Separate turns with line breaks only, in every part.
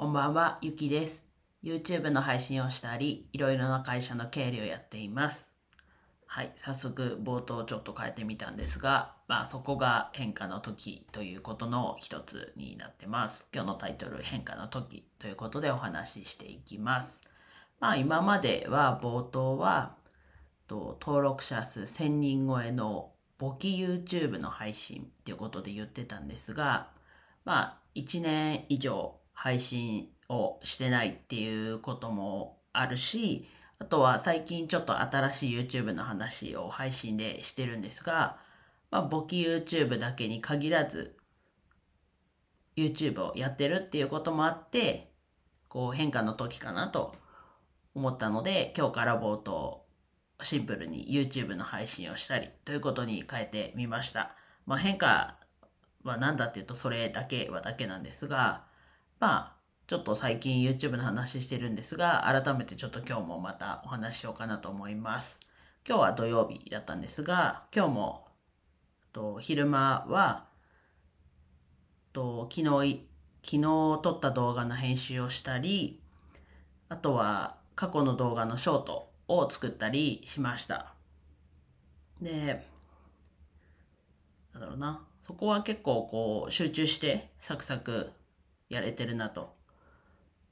こんばんは、ゆきです。YouTube の配信をしたり、いろいろな会社の経理をやっています。はい、早速冒頭ちょっと変えてみたんですが、まあそこが変化の時ということの一つになってます。今日のタイトル、変化の時ということでお話ししていきます。まあ今までは冒頭は、と登録者数1000人超えの簿記 YouTube の配信っていうことで言ってたんですが、まあ1年以上配信をしてないっていうこともあるし、あとは最近ちょっと新しい YouTube の話を配信でしてるんですが、まあ簿記 YouTube だけに限らず YouTube をやってるっていうこともあって、こう変化の時かなと思ったので、今日から冒頭シンプルに YouTube の配信をしたりということに変えてみました。まあ変化は何だっていうとそれだけはだけなんですが、まあちょっと最近 YouTube の話してるんですが、改めてちょっと今日もまたお話ししようかなと思います。今日は土曜日だったんですが、今日もと昼間はと昨日昨日撮った動画の編集をしたり、あとは過去の動画のショートを作ったりしました。で、なんだろうな。そこは結構こう集中してサクサクやれてるなと。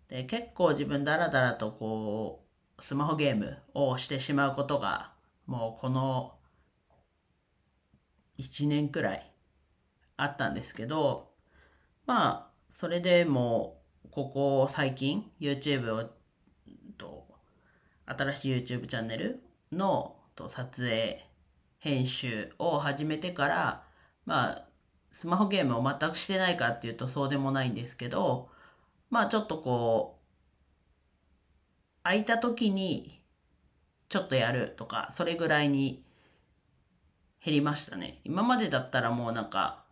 で、結構自分ダラダラとこう、スマホゲームをしてしまうことが、もうこの1年くらいあったんですけど、まあ、それでもう、ここ最近 YouTube を、と、新しい YouTube チャンネルのと撮影、編集を始めてから、まあ、スマホゲームを全くしてないかっていうとそうでもないんですけど、まあちょっとこう、空いた時にちょっとやるとか、それぐらいに減りましたね。今までだったらもうなんか、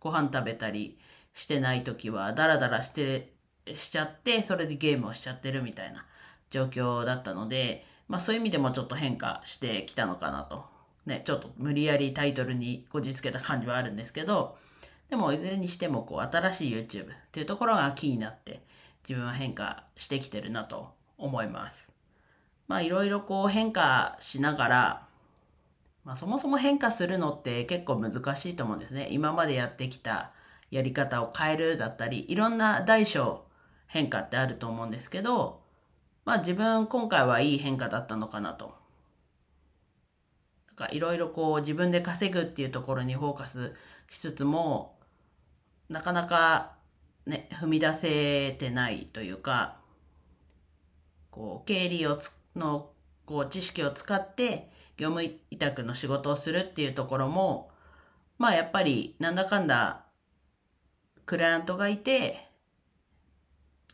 ご飯食べたりしてない時はダラダラして、しちゃって、それでゲームをしちゃってるみたいな状況だったので、まあそういう意味でもちょっと変化してきたのかなと。ね、ちょっと無理やりタイトルにこじつけた感じはあるんですけど、でもいずれにしてもこう新しい YouTube っていうところがキーになって自分は変化してきてるなと思います。まあいろいろこう変化しながら、まあそもそも変化するのって結構難しいと思うんですね。今までやってきたやり方を変えるだったり、いろんな大小変化ってあると思うんですけど、まあ自分今回はいい変化だったのかなと。いろいろこう自分で稼ぐっていうところにフォーカスしつつも、なかなかね、踏み出せてないというか、こう、経理をつ、の、こう、知識を使って、業務委託の仕事をするっていうところも、まあやっぱり、なんだかんだ、クライアントがいて、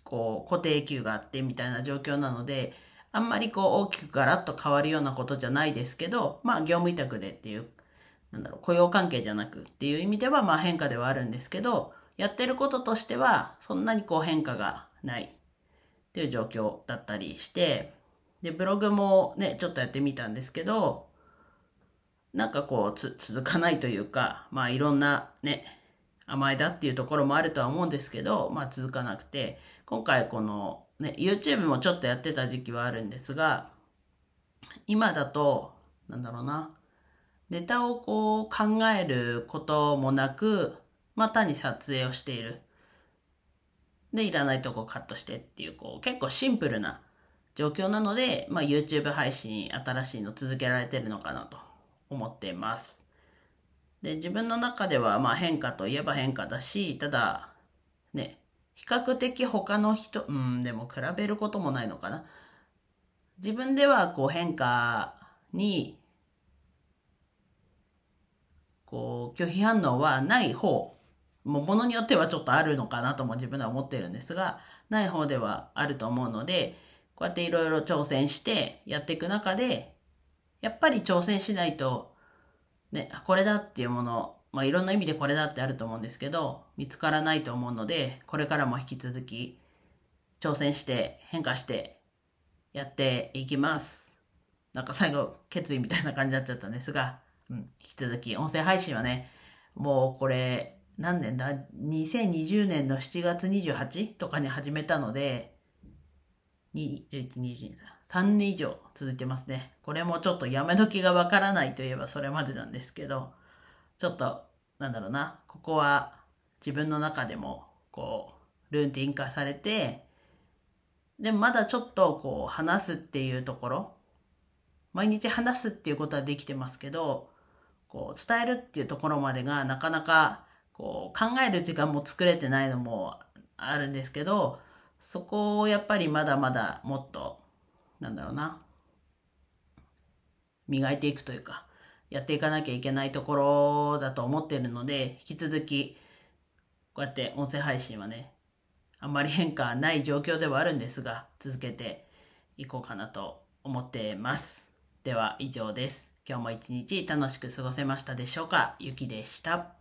こう、固定給があってみたいな状況なので、あんまりこう大きくガラッと変わるようなことじゃないですけど、まあ業務委託でっていう、なんだろう、雇用関係じゃなくっていう意味ではまあ変化ではあるんですけど、やってることとしてはそんなにこう変化がないっていう状況だったりして、で、ブログもね、ちょっとやってみたんですけど、なんかこうつ続かないというか、まあいろんなね、甘えだっていうところもあるとは思うんですけど、まあ続かなくて、今回このね、YouTube もちょっとやってた時期はあるんですが、今だと、なんだろうな、ネタをこう考えることもなく、またに撮影をしている。で、いらないとこカットしてっていう、こう、結構シンプルな状況なので、まあ YouTube 配信新しいの続けられてるのかなと思っています。で、自分の中ではまあ変化といえば変化だし、ただ、ね、比較的他の人、うん、でも比べることもないのかな。自分ではこう変化に、こう拒否反応はない方、もうものによってはちょっとあるのかなとも自分では思ってるんですが、ない方ではあると思うので、こうやっていろいろ挑戦してやっていく中で、やっぱり挑戦しないと、ね、これだっていうもの、まあ、いろんな意味でこれだってあると思うんですけど、見つからないと思うので、これからも引き続き挑戦して変化してやっていきます。なんか最後決意みたいな感じになっちゃったんですが、うん、引き続き音声配信はね、もうこれ何年だ ?2020 年の7月 28? とかに始めたので、2 11、22、3年以上続いてますね。これもちょっとやめ時がわからないといえばそれまでなんですけど、ちょっと、なんだろうな、ここは自分の中でも、こう、ルーティン化されて、でもまだちょっとこう話すっていうところ、毎日話すっていうことはできてますけど、こう伝えるっていうところまでがなかなかこう考える時間も作れてないのもあるんですけど、そこをやっぱりまだまだもっと、なんだろうな、磨いていくというか、やっていかなきゃいけないところだと思ってるので、引き続き、こうやって音声配信はね、あんまり変化ない状況ではあるんですが、続けていこうかなと思ってます。では以上です。今日も一日楽しく過ごせましたでしょうか？ゆきでした。